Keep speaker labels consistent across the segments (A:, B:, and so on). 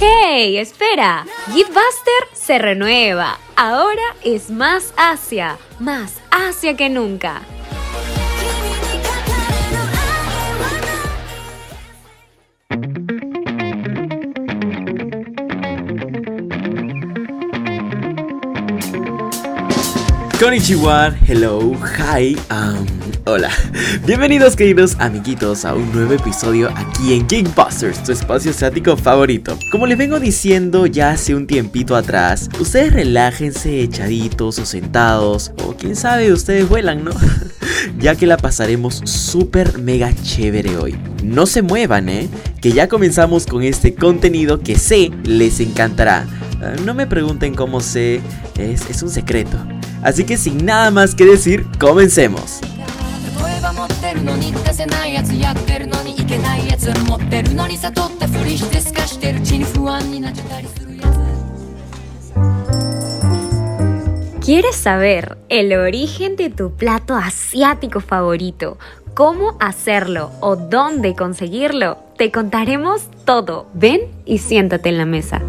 A: ¡Hey! Espera. Buster se renueva. Ahora es más Asia. Más Asia que nunca.
B: Konnichiwa, hello, hi, um, hola. Bienvenidos queridos amiguitos a un nuevo episodio aquí en Geekbusters, tu espacio asiático favorito. Como les vengo diciendo ya hace un tiempito atrás, ustedes relájense echaditos o sentados, o quién sabe, ustedes vuelan, ¿no? ya que la pasaremos súper mega chévere hoy. No se muevan, ¿eh? Que ya comenzamos con este contenido que sé les encantará. Ah, no me pregunten cómo sé, es, es un secreto. Así que sin nada más que decir, comencemos.
A: ¿Quieres saber el origen de tu plato asiático favorito? ¿Cómo hacerlo o dónde conseguirlo? Te contaremos todo. Ven y siéntate en la mesa.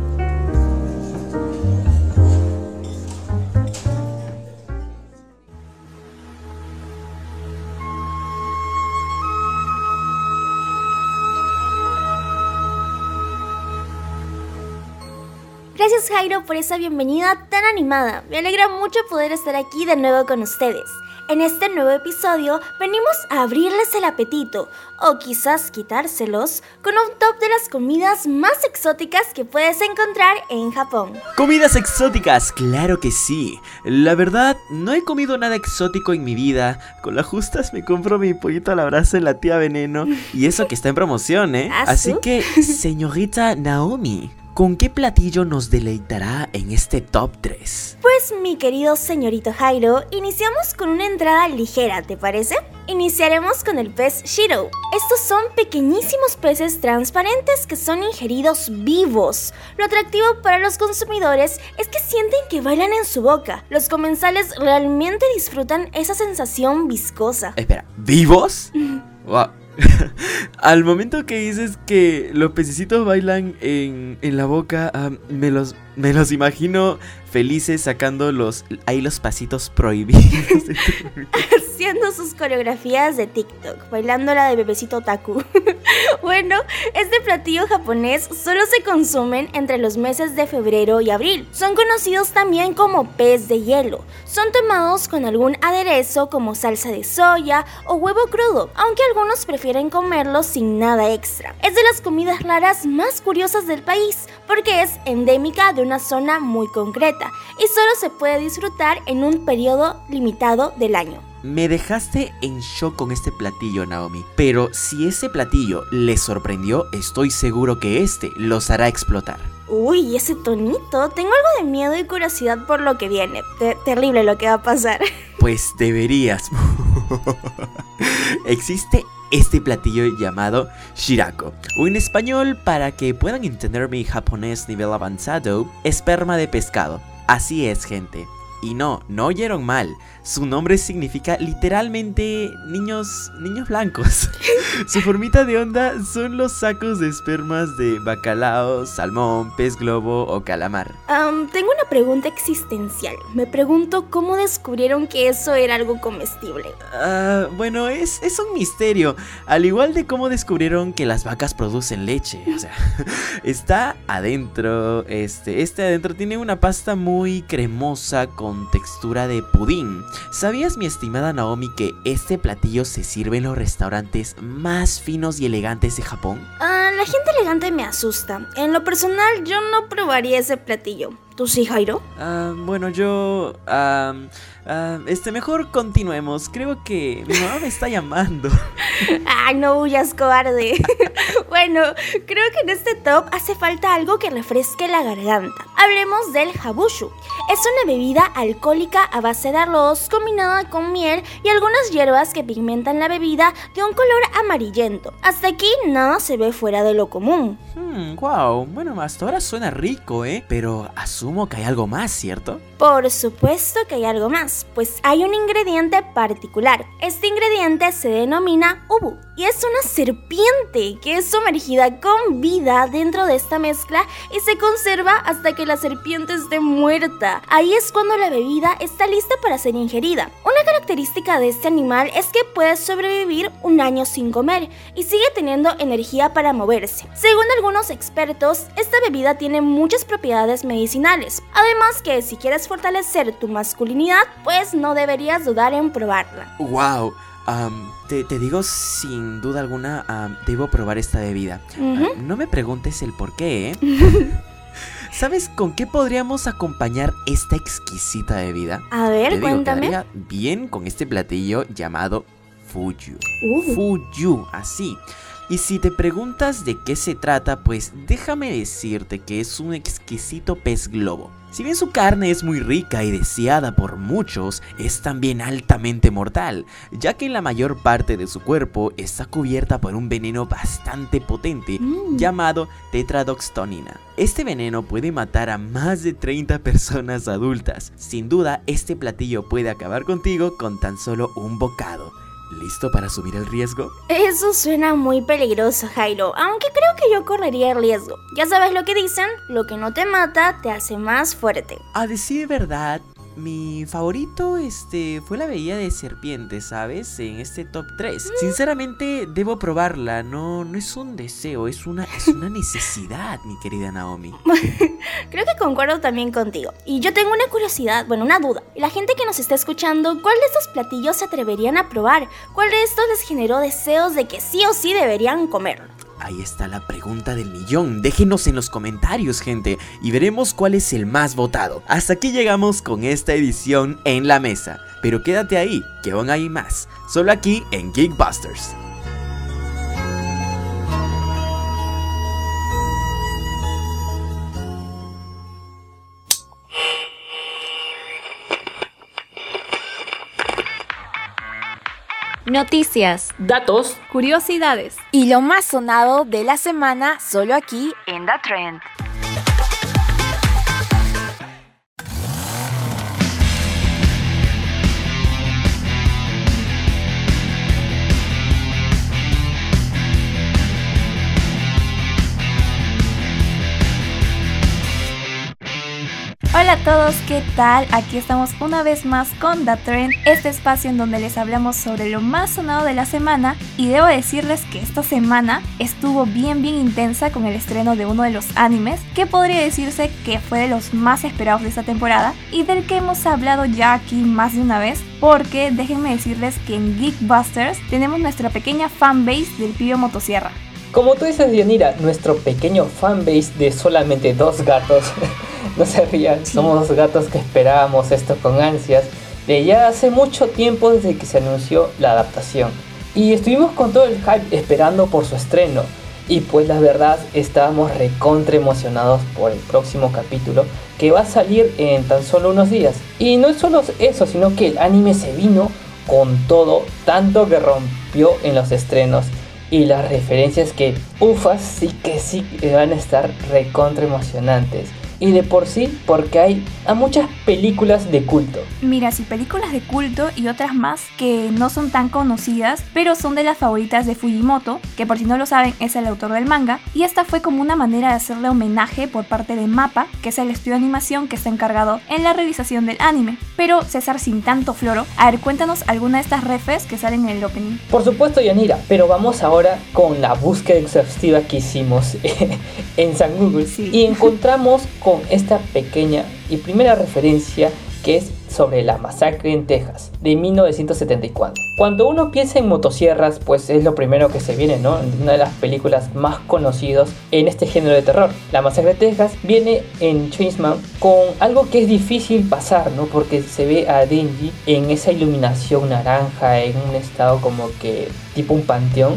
C: Gracias Jairo por esa bienvenida tan animada. Me alegra mucho poder estar aquí de nuevo con ustedes. En este nuevo episodio venimos a abrirles el apetito, o quizás quitárselos, con un top de las comidas más exóticas que puedes encontrar en Japón.
B: Comidas exóticas, claro que sí. La verdad, no he comido nada exótico en mi vida. Con las justas me compro mi pollito a la brasa en la tía Veneno, y eso que está en promoción, ¿eh?
C: ¿Ah,
B: Así que, señorita Naomi, ¿Con qué platillo nos deleitará en este top 3?
C: Pues mi querido señorito Jairo, iniciamos con una entrada ligera, ¿te parece? Iniciaremos con el pez Shiro. Estos son pequeñísimos peces transparentes que son ingeridos vivos. Lo atractivo para los consumidores es que sienten que bailan en su boca. Los comensales realmente disfrutan esa sensación viscosa.
B: Espera, ¿vivos? wow. Al momento que dices que los pececitos bailan en, en la boca, me, los, me los imagino felices sacando los ahí los pasitos prohibidos.
C: Haciendo sus coreografías de TikTok, bailando la de bebecito Taku. bueno, este platillo japonés solo se consumen entre los meses de febrero y abril. Son conocidos también como pez de hielo. Son tomados con algún aderezo como salsa de soya o huevo crudo, aunque algunos prefieren comerlos sin nada extra. Es de las comidas raras más curiosas del país porque es endémica de una zona muy concreta y solo se puede disfrutar en un periodo limitado del año.
B: Me dejaste en shock con este platillo, Naomi. Pero si ese platillo les sorprendió, estoy seguro que este los hará explotar.
C: Uy, ese tonito. Tengo algo de miedo y curiosidad por lo que viene. terrible lo que va a pasar.
B: Pues deberías. Existe este platillo llamado shirako, o en español, para que puedan entender mi japonés nivel avanzado, esperma de pescado. Así es, gente. Y no, no oyeron mal. Su nombre significa literalmente niños, niños blancos. Su formita de onda son los sacos de espermas de bacalao, salmón, pez globo o calamar.
C: tengo una pregunta existencial. Me pregunto cómo descubrieron que eso era algo comestible.
B: Ah, bueno, es, es un misterio. Al igual de cómo descubrieron que las vacas producen leche. O sea, está adentro. Este, este adentro tiene una pasta muy cremosa con textura de pudín. ¿Sabías, mi estimada Naomi, que este platillo se sirve en los restaurantes más finos y elegantes de Japón?
C: Ah, la gente elegante me asusta. En lo personal, yo no probaría ese platillo. ¿Tú sí, Jairo?
B: Ah, bueno, yo... Ah, este, mejor continuemos. Creo que mi mamá me está llamando.
C: Ay, no huyas, cobarde. bueno, creo que en este top hace falta algo que refresque la garganta. Hablemos del habushu. Es una bebida alcohólica a base de arroz combinada con miel y algunas hierbas que pigmentan la bebida de un color amarillento. Hasta aquí nada se ve fuera de lo común.
B: Hmm, wow. Bueno, hasta ahora suena rico, ¿eh? Pero a su que hay algo más, ¿cierto?
C: Por supuesto que hay algo más, pues hay un ingrediente particular. Este ingrediente se denomina ubu y es una serpiente que es sumergida con vida dentro de esta mezcla y se conserva hasta que la serpiente esté muerta. Ahí es cuando la bebida está lista para ser ingerida. Una característica de este animal es que puede sobrevivir un año sin comer y sigue teniendo energía para moverse. Según algunos expertos, esta bebida tiene muchas propiedades medicinales. Además que si quieres fortalecer tu masculinidad, pues no deberías dudar en probarla.
B: ¡Wow! Te, digo sin duda alguna, debo probar esta bebida. No me preguntes el por qué, ¿eh? ¿Sabes con qué podríamos acompañar esta exquisita bebida?
C: A ver, cuéntame.
B: bien con este platillo llamado Fuyu.
C: Uh.
B: Fuyu, así. Y si te preguntas de qué se trata, pues déjame decirte que es un exquisito pez globo. Si bien su carne es muy rica y deseada por muchos, es también altamente mortal, ya que la mayor parte de su cuerpo está cubierta por un veneno bastante potente
C: Mm.
B: llamado tetradoxtonina. Este veneno puede matar a más de 30 personas adultas. Sin duda, este platillo puede acabar contigo con tan solo un bocado. ¿Listo para asumir el riesgo?
C: Eso suena muy peligroso, Jairo, aunque creo que yo correría el riesgo. Ya sabes lo que dicen, lo que no te mata te hace más fuerte.
B: A decir verdad, mi favorito este fue la bebida de serpiente, ¿sabes? En este top 3. Sinceramente debo probarla, no no es un deseo, es una es una necesidad, mi querida Naomi.
C: Creo que concuerdo también contigo. Y yo tengo una curiosidad, bueno, una duda. La gente que nos está escuchando, ¿cuál de estos platillos se atreverían a probar? ¿Cuál de estos les generó deseos de que sí o sí deberían comerlo?
B: Ahí está la pregunta del millón. Déjenos en los comentarios, gente, y veremos cuál es el más votado. Hasta aquí llegamos con esta edición en la mesa. Pero quédate ahí, que aún hay más. Solo aquí en Geekbusters.
A: Noticias,
D: Datos.
A: curiosidades.
E: Y lo más sonado de la semana, solo aquí
A: En The Trend.
E: A todos, ¿qué tal? Aquí estamos una vez más con The Trend, este espacio en donde les hablamos sobre lo más sonado de la semana y debo decirles que esta semana estuvo bien bien intensa con el estreno de uno de los animes que podría decirse que fue de los más esperados de esta temporada y del que hemos hablado ya aquí más de una vez porque déjenme decirles que en Geekbusters tenemos nuestra pequeña fanbase del Pío Motosierra.
D: Como tú dices, Dionira, nuestro pequeño fanbase de solamente dos gatos. no se rían, somos dos gatos que esperábamos esto con ansias de ya hace mucho tiempo desde que se anunció la adaptación. Y estuvimos con todo el hype esperando por su estreno. Y pues la verdad estábamos recontra emocionados por el próximo capítulo que va a salir en tan solo unos días. Y no es solo eso, sino que el anime se vino con todo, tanto que rompió en los estrenos. Y las referencias que, ufas, sí que sí van a estar recontra emocionantes. Y de por sí, porque hay a muchas películas de culto.
E: Mira, sí, películas de culto y otras más que no son tan conocidas, pero son de las favoritas de Fujimoto, que por si no lo saben es el autor del manga, y esta fue como una manera de hacerle homenaje por parte de MAPA, que es el estudio de animación que está encargado en la realización del anime. Pero César, sin tanto floro, a ver, cuéntanos alguna de estas refes que salen en el opening.
D: Por supuesto, Yanira, pero vamos ahora con la búsqueda exhaustiva que hicimos en San Google
E: Sí.
D: y encontramos esta pequeña y primera referencia que es sobre la masacre en Texas de 1974. Cuando uno piensa en motosierras, pues es lo primero que se viene, ¿no? Una de las películas más conocidas en este género de terror. La masacre de Texas viene en Chainsman con algo que es difícil pasar, ¿no? Porque se ve a Denji en esa iluminación naranja, en un estado como que tipo un panteón,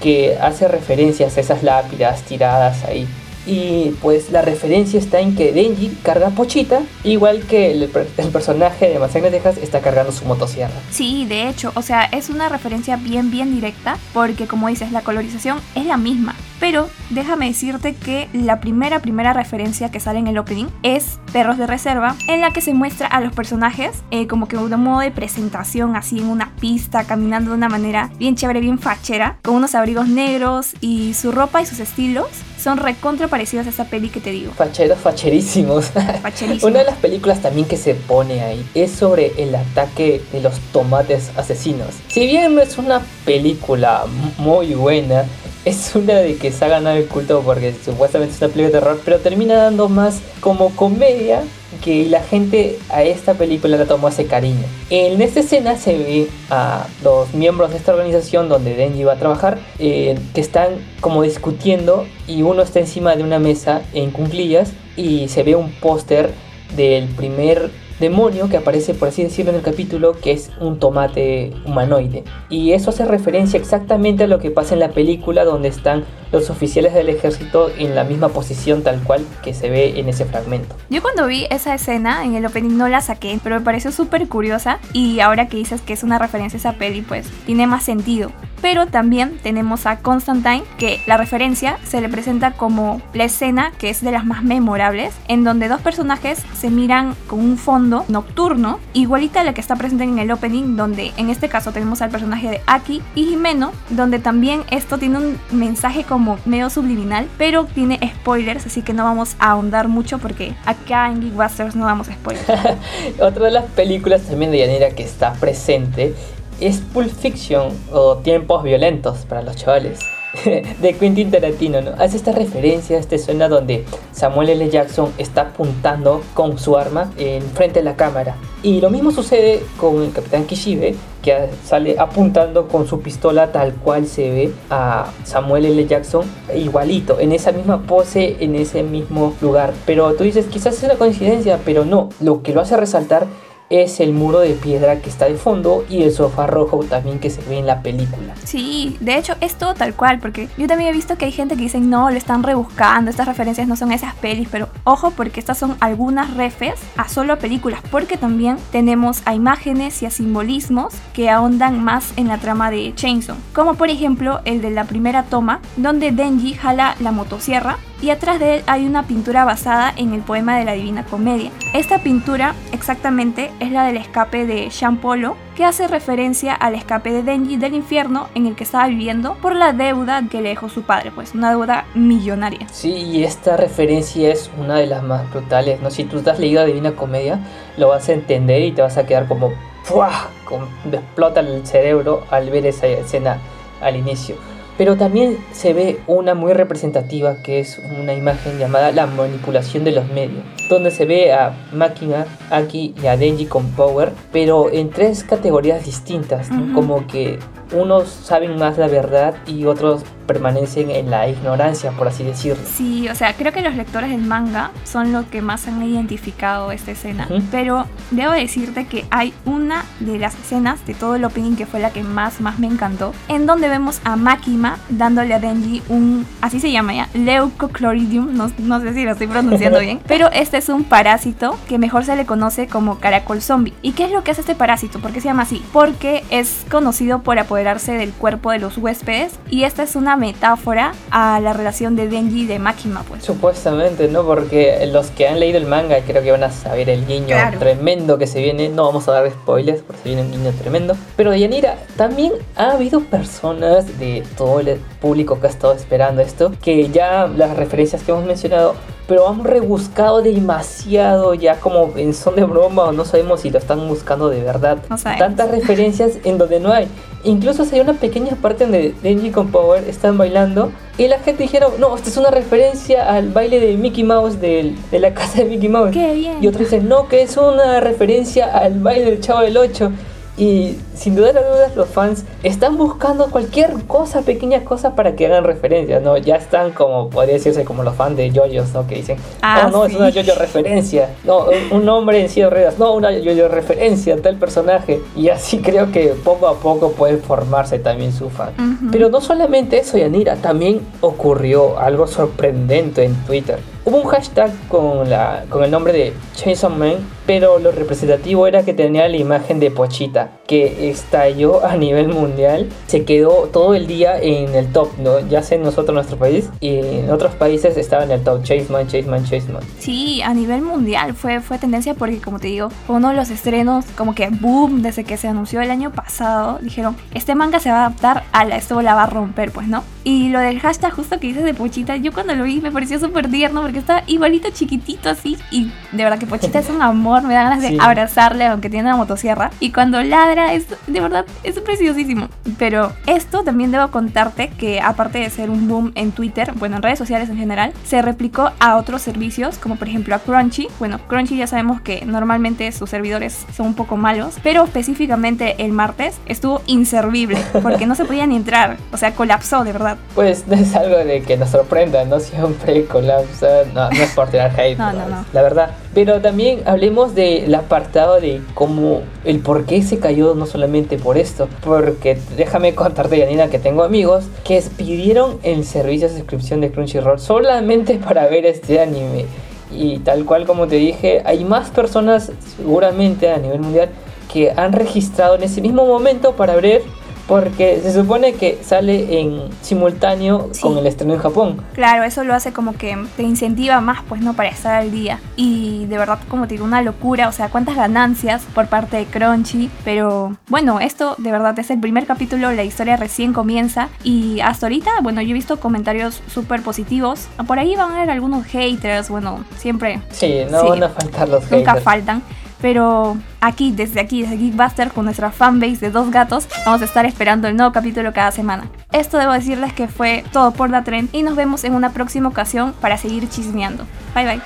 D: que hace referencias a esas lápidas tiradas ahí. Y pues la referencia está en que Denji carga pochita, igual que el, personaje de Masacre Texas está cargando su motosierra.
E: Sí, de hecho, o sea, es una referencia bien, bien directa, porque como dices, la colorización es la misma. Pero déjame decirte que la primera, primera referencia que sale en el opening es Perros de Reserva, en la que se muestra a los personajes eh, como que un modo de presentación, así en una pista, caminando de una manera bien chévere, bien fachera, con unos abrigos negros y su ropa y sus estilos son recontra parecidos a esa peli que te digo.
D: Facheros, facherísimos. Facherísimos. Una de las películas también que se pone ahí es sobre el ataque de los tomates asesinos. Si bien no es una película muy buena, es una de que se ha ganado el culto porque supuestamente es una película de terror, pero termina dando más como comedia que la gente a esta película la tomó ese cariño. En esta escena se ve a los miembros de esta organización donde Denji va a trabajar eh, que están como discutiendo y uno está encima de una mesa en cunclillas y se ve un póster del primer demonio que aparece, por así decirlo, en el capítulo, que es un tomate humanoide. Y eso hace referencia exactamente a lo que pasa en la película, donde están los oficiales del ejército en la misma posición tal cual que se ve en ese fragmento.
E: Yo cuando vi esa escena en el opening no la saqué, pero me pareció súper curiosa y ahora que dices que es una referencia a esa peli, pues tiene más sentido. Pero también tenemos a Constantine, que la referencia se le presenta como la escena que es de las más memorables, en donde dos personajes se miran con un fondo nocturno, igualita a la que está presente en el opening, donde en este caso tenemos al personaje de Aki y Jimeno, donde también esto tiene un mensaje como medio subliminal, pero tiene spoilers, así que no vamos a ahondar mucho porque acá en Geekbusters no damos spoilers.
D: Otra de las películas también de Yanira que está presente es Pulp Fiction o Tiempos Violentos para los chavales. de Quentin Tarantino, ¿no? Hace esta referencia a esta escena donde Samuel L. Jackson está apuntando con su arma en frente de la cámara. Y lo mismo sucede con el Capitán Kishibe, que sale apuntando con su pistola tal cual se ve a Samuel L. Jackson igualito, en esa misma pose, en ese mismo lugar. Pero tú dices, quizás es una coincidencia, pero no, lo que lo hace resaltar es el muro de piedra que está de fondo y el sofá rojo también que se ve en la película.
E: Sí, de hecho es todo tal cual, porque yo también he visto que hay gente que dice no, lo están rebuscando, estas referencias no son esas pelis, pero ojo porque estas son algunas refes a solo películas, porque también tenemos a imágenes y a simbolismos que ahondan más en la trama de Chainsaw, como por ejemplo el de la primera toma, donde Denji jala la motosierra y atrás de él hay una pintura basada en el poema de la Divina Comedia. Esta pintura exactamente es la del escape de Jean Polo, que hace referencia al escape de Denji del infierno en el que estaba viviendo por la deuda que le dejó su padre, pues una deuda millonaria.
D: Sí, y esta referencia es una de las más brutales, ¿no? Si tú has leído la Divina Comedia, lo vas a entender y te vas a quedar como ¡Fua! Como explota el cerebro al ver esa escena al inicio. Pero también se ve una muy representativa que es una imagen llamada la manipulación de los medios, donde se ve a Máquina, Aki y a Denji con Power, pero en tres categorías distintas, como que unos saben más la verdad y otros permanecen en la ignorancia, por así decirlo.
E: Sí, o sea, creo que los lectores del manga son los que más han identificado esta escena. Pero debo decirte que hay una de las escenas de todo el opening que fue la que más, más me encantó, en donde vemos a Makima dándole a Denji un, así se llama ya, Leucochloridium, no, no sé si lo estoy pronunciando bien, pero este es un parásito que mejor se le conoce como caracol zombie. ¿Y qué es lo que hace este parásito? ¿Por qué se llama así? Porque es conocido por apoderarse del cuerpo de los huéspedes y esta es una metáfora a la relación de Denji y de Makima, pues.
D: Supuestamente, ¿no? Porque los que han leído el manga creo que van a saber el guiño tremendo que se viene. No vamos a dar spoilers porque se viene un guiño tremendo. Pero Yanira, también ha habido personas de todo el público que ha estado esperando esto, que ya las referencias que hemos mencionado pero han rebuscado demasiado ya como en son de broma o no sabemos si lo están buscando de verdad. Tantas referencias en donde no hay. Incluso hay una pequeña parte donde Denji con Power están bailando y la gente dijeron, no, esta es una referencia al baile de Mickey Mouse de la casa de Mickey Mouse.
E: Qué bien.
D: Y otros dicen, no, que es una referencia al baile del Chavo del 8. Y sin duda dudas los fans están buscando cualquier cosa, pequeña cosa para que hagan referencia, ¿no? Ya están como, podría decirse como los fans de JoJo's, ¿no? Que dicen, ah, oh, no, es una JoJo referencia, no, un nombre en de ruedas, no, una JoJo referencia tal personaje. Y así creo que poco a poco puede formarse también su fan. Pero no solamente eso, Yanira, también ocurrió algo sorprendente en Twitter. Hubo un hashtag con, la, con el nombre de Chainsaw Man, pero lo representativo era que tenía la imagen de Pochita, que estalló a nivel mundial. Se quedó todo el día en el top, ¿no? ya sea en nosotros, nuestro país, y en otros países estaba en el top. Chaseman, Chaseman, Chaseman.
E: Sí, a nivel mundial fue, fue tendencia porque, como te digo, uno de los estrenos, como que boom, desde que se anunció el año pasado, dijeron, este manga se va a adaptar a la, esto la va a romper, pues, ¿no? Y lo del hashtag justo que dices de Pochita, yo cuando lo vi me pareció súper tierno porque está igualito chiquitito así. Y de verdad que Pochita es un amor, me da ganas de abrazarle aunque tiene una motosierra. Y cuando ladra es de verdad, es preciosísimo. Pero esto también debo contarte que aparte de ser un boom en Twitter, bueno, en redes sociales en general, se replicó a otros servicios como por ejemplo a Crunchy. Bueno, Crunchy ya sabemos que normalmente sus servidores son un poco malos, pero específicamente el martes estuvo inservible porque no se podía ni entrar. O sea, colapsó de verdad.
D: Pues no es algo de que nos sorprenda, ¿no? Siempre colapsa. No, no es por tirar hate, no, no, no. la verdad. Pero también hablemos del apartado de cómo, el por qué se cayó no solamente por esto. Porque déjame contarte, Yanina, que tengo amigos que pidieron el servicio de suscripción de Crunchyroll solamente para ver este anime. Y tal cual como te dije, hay más personas seguramente a nivel mundial que han registrado en ese mismo momento para ver porque se supone que sale en simultáneo con el estreno en Japón.
E: Claro, eso lo hace como que te incentiva más, pues, ¿no? Para estar al día. Y de verdad, como te digo, una locura. O sea, cuántas ganancias por parte de Crunchy. Pero bueno, esto de verdad es el primer capítulo, la historia recién comienza. Y hasta ahorita, bueno, yo he visto comentarios súper positivos. Por ahí van a haber algunos haters, bueno, siempre.
D: Sí, no van a faltar los
E: haters. Nunca faltan. Pero aquí, desde aquí, desde Geekbuster, con nuestra fanbase de dos gatos, vamos a estar esperando el nuevo capítulo cada semana. Esto debo decirles que fue todo por la tren y nos vemos en una próxima ocasión para seguir chismeando. Bye bye.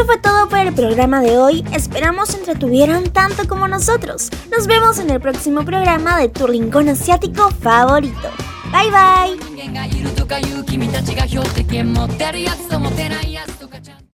C: Eso fue todo por el programa de hoy. Esperamos entretuvieran tanto como nosotros. Nos vemos en el próximo programa de tu rincón asiático favorito. Bye bye.